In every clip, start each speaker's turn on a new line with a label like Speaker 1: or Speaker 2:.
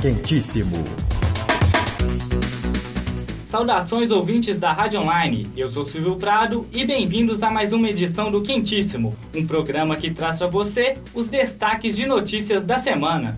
Speaker 1: Quentíssimo.
Speaker 2: Saudações ouvintes da Rádio Online, eu sou Silvio Prado e bem-vindos a mais uma edição do Quentíssimo, um programa que traz para você os destaques de notícias da semana.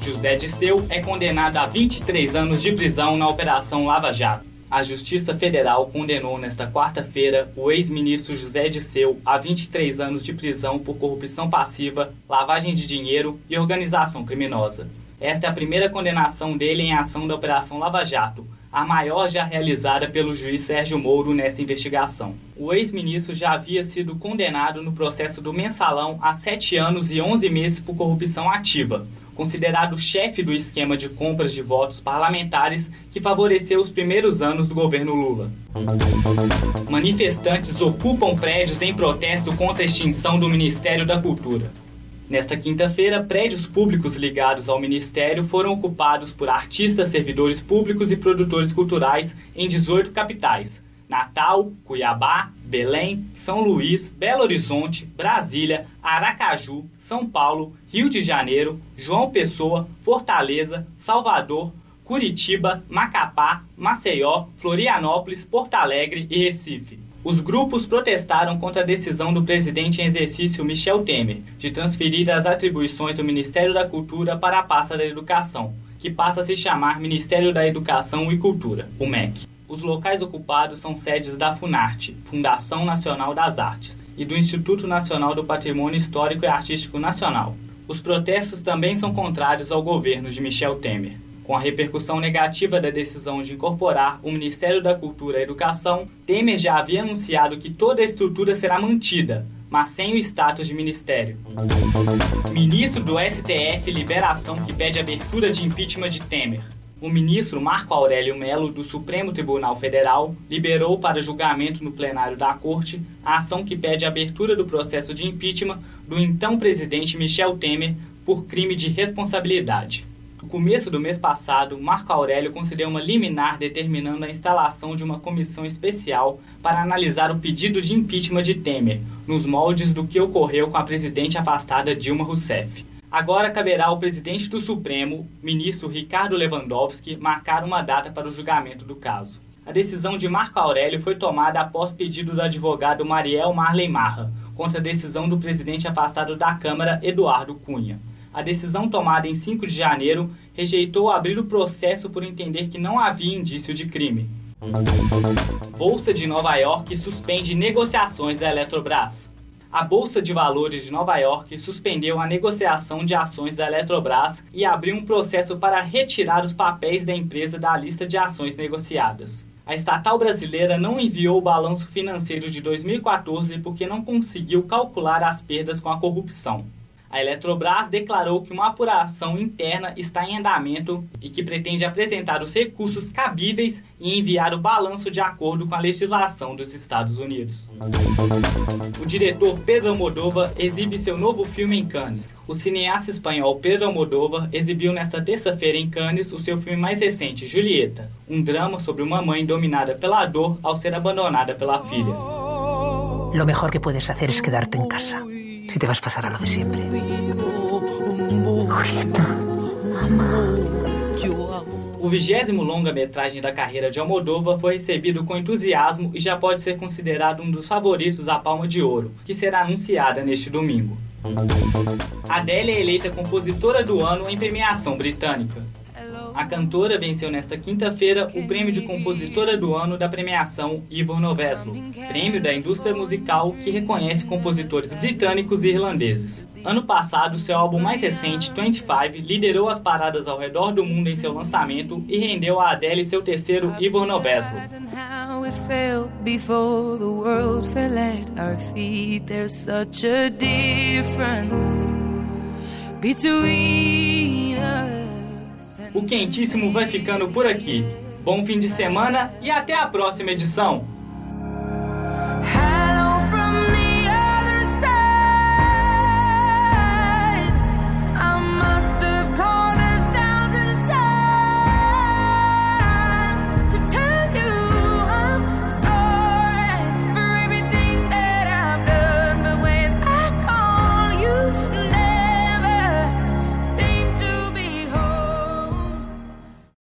Speaker 2: José Disseu é condenado a 23 anos de prisão na Operação Lava Jato. A Justiça Federal condenou nesta quarta-feira o ex-ministro José Disseu a 23 anos de prisão por corrupção passiva, lavagem de dinheiro e organização criminosa. Esta é a primeira condenação dele em ação da Operação Lava Jato, a maior já realizada pelo juiz Sérgio Moro nesta investigação. O ex-ministro já havia sido condenado no processo do mensalão a sete anos e onze meses por corrupção ativa, considerado chefe do esquema de compras de votos parlamentares que favoreceu os primeiros anos do governo Lula. Manifestantes ocupam prédios em protesto contra a extinção do Ministério da Cultura. Nesta quinta-feira, prédios públicos ligados ao Ministério foram ocupados por artistas, servidores públicos e produtores culturais em 18 capitais: Natal, Cuiabá, Belém, São Luís, Belo Horizonte, Brasília, Aracaju, São Paulo, Rio de Janeiro, João Pessoa, Fortaleza, Salvador, Curitiba, Macapá, Maceió, Florianópolis, Porto Alegre e Recife. Os grupos protestaram contra a decisão do presidente em exercício Michel Temer de transferir as atribuições do Ministério da Cultura para a pasta da Educação, que passa a se chamar Ministério da Educação e Cultura, o MEC. Os locais ocupados são sedes da Funarte, Fundação Nacional das Artes, e do Instituto Nacional do Patrimônio Histórico e Artístico Nacional. Os protestos também são contrários ao governo de Michel Temer. Com a repercussão negativa da decisão de incorporar o Ministério da Cultura e Educação, Temer já havia anunciado que toda a estrutura será mantida, mas sem o status de ministério. Ministro do STF libera ação que pede abertura de impeachment de Temer. O ministro Marco Aurélio Melo, do Supremo Tribunal Federal, liberou para julgamento no plenário da Corte a ação que pede a abertura do processo de impeachment do então presidente Michel Temer por crime de responsabilidade. No começo do mês passado, Marco Aurélio concedeu uma liminar determinando a instalação de uma comissão especial para analisar o pedido de impeachment de Temer, nos moldes do que ocorreu com a presidente afastada Dilma Rousseff. Agora caberá ao presidente do Supremo, ministro Ricardo Lewandowski, marcar uma data para o julgamento do caso. A decisão de Marco Aurélio foi tomada após pedido do advogado Mariel Marley Marra, contra a decisão do presidente afastado da Câmara, Eduardo Cunha a decisão tomada em 5 de janeiro rejeitou abrir o processo por entender que não havia indício de crime. Bolsa de Nova York suspende negociações da Eletrobras. A Bolsa de Valores de Nova York suspendeu a negociação de ações da Eletrobras e abriu um processo para retirar os papéis da empresa da lista de ações negociadas. A estatal brasileira não enviou o balanço financeiro de 2014 porque não conseguiu calcular as perdas com a corrupção. A Eletrobras declarou que uma apuração interna está em andamento e que pretende apresentar os recursos cabíveis e enviar o balanço de acordo com a legislação dos Estados Unidos. O diretor Pedro Almodóvar exibe seu novo filme em Cannes. O cineasta espanhol Pedro Almodóvar exibiu nesta terça-feira em Cannes o seu filme mais recente, Julieta, um drama sobre uma mãe dominada pela dor ao ser abandonada pela filha.
Speaker 3: Lo mejor que puedes hacer es quedarte en casa. Si te vas a pasar a lo de siempre. Julieta.
Speaker 2: O vigésimo longa-metragem da carreira de Almodóvar foi recebido com entusiasmo e já pode ser considerado um dos favoritos da Palma de Ouro, que será anunciada neste domingo. Adele é eleita compositora do ano em premiação britânica. A cantora venceu nesta quinta-feira o prêmio de compositora do ano da premiação Ivor Novello, prêmio da indústria musical que reconhece compositores britânicos e irlandeses. Ano passado, seu álbum mais recente, 25, liderou as paradas ao redor do mundo em seu lançamento e rendeu a Adele seu terceiro Ivor Novello. between us o Quentíssimo vai ficando por aqui. Bom fim de semana e até a próxima edição.